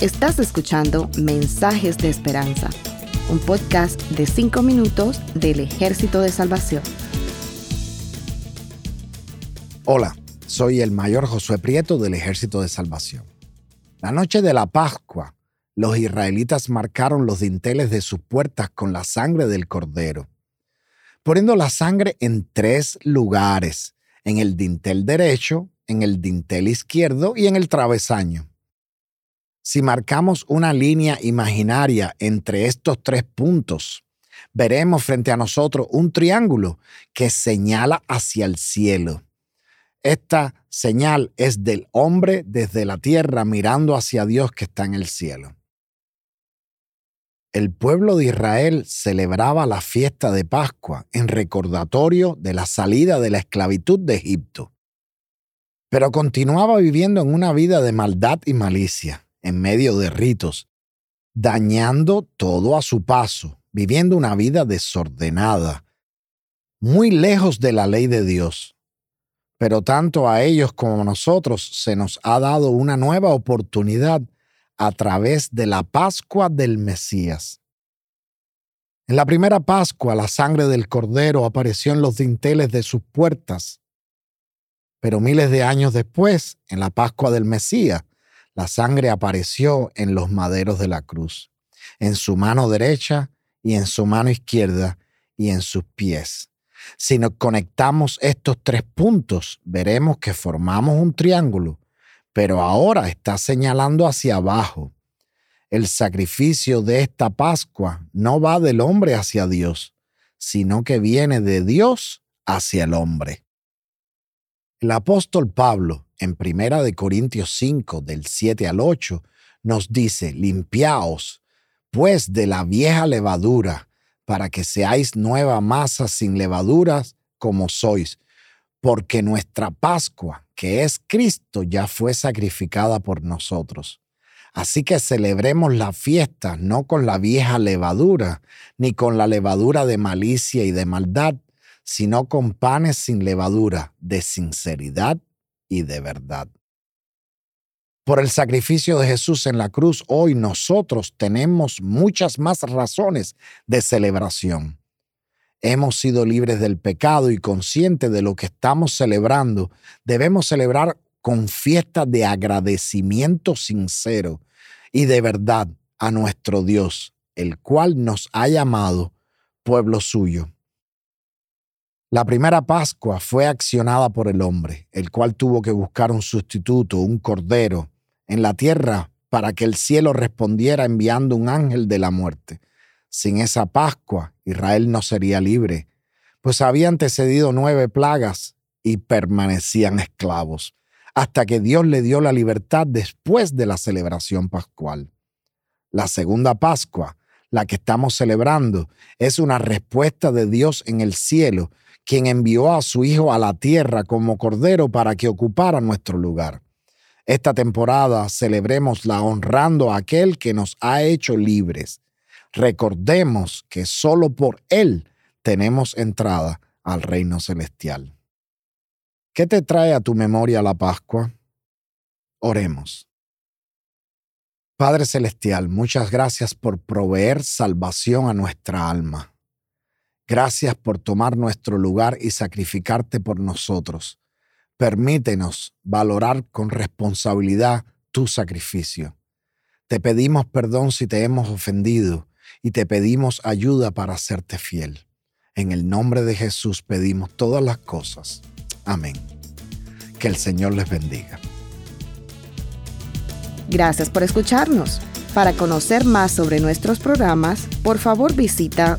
Estás escuchando Mensajes de Esperanza, un podcast de 5 minutos del Ejército de Salvación. Hola, soy el mayor Josué Prieto del Ejército de Salvación. La noche de la Pascua, los israelitas marcaron los dinteles de sus puertas con la sangre del cordero, poniendo la sangre en tres lugares, en el dintel derecho, en el dintel izquierdo y en el travesaño. Si marcamos una línea imaginaria entre estos tres puntos, veremos frente a nosotros un triángulo que señala hacia el cielo. Esta señal es del hombre desde la tierra mirando hacia Dios que está en el cielo el pueblo de Israel celebraba la fiesta de Pascua en recordatorio de la salida de la esclavitud de Egipto. Pero continuaba viviendo en una vida de maldad y malicia, en medio de ritos, dañando todo a su paso, viviendo una vida desordenada, muy lejos de la ley de Dios. Pero tanto a ellos como a nosotros se nos ha dado una nueva oportunidad a través de la Pascua del Mesías. En la primera Pascua la sangre del Cordero apareció en los dinteles de sus puertas, pero miles de años después, en la Pascua del Mesías, la sangre apareció en los maderos de la cruz, en su mano derecha y en su mano izquierda y en sus pies. Si nos conectamos estos tres puntos, veremos que formamos un triángulo pero ahora está señalando hacia abajo. El sacrificio de esta Pascua no va del hombre hacia Dios, sino que viene de Dios hacia el hombre. El apóstol Pablo, en Primera de Corintios 5, del 7 al 8, nos dice, limpiaos, pues, de la vieja levadura, para que seáis nueva masa sin levaduras como sois, porque nuestra Pascua, que es Cristo, ya fue sacrificada por nosotros. Así que celebremos la fiesta no con la vieja levadura, ni con la levadura de malicia y de maldad, sino con panes sin levadura, de sinceridad y de verdad. Por el sacrificio de Jesús en la cruz, hoy nosotros tenemos muchas más razones de celebración hemos sido libres del pecado y conscientes de lo que estamos celebrando, debemos celebrar con fiesta de agradecimiento sincero y de verdad a nuestro Dios, el cual nos ha llamado pueblo suyo. La primera Pascua fue accionada por el hombre, el cual tuvo que buscar un sustituto, un cordero, en la tierra para que el cielo respondiera enviando un ángel de la muerte. Sin esa Pascua, Israel no sería libre, pues había antecedido nueve plagas y permanecían esclavos, hasta que Dios le dio la libertad después de la celebración pascual. La segunda Pascua, la que estamos celebrando, es una respuesta de Dios en el cielo, quien envió a su Hijo a la tierra como Cordero para que ocupara nuestro lugar. Esta temporada celebremosla honrando a aquel que nos ha hecho libres recordemos que solo por Él tenemos entrada al reino celestial. ¿Qué te trae a tu memoria la Pascua? Oremos. Padre Celestial, muchas gracias por proveer salvación a nuestra alma. Gracias por tomar nuestro lugar y sacrificarte por nosotros. Permítenos valorar con responsabilidad tu sacrificio. Te pedimos perdón si te hemos ofendido y te pedimos ayuda para hacerte fiel. En el nombre de Jesús pedimos todas las cosas. Amén. Que el Señor les bendiga. Gracias por escucharnos. Para conocer más sobre nuestros programas, por favor visita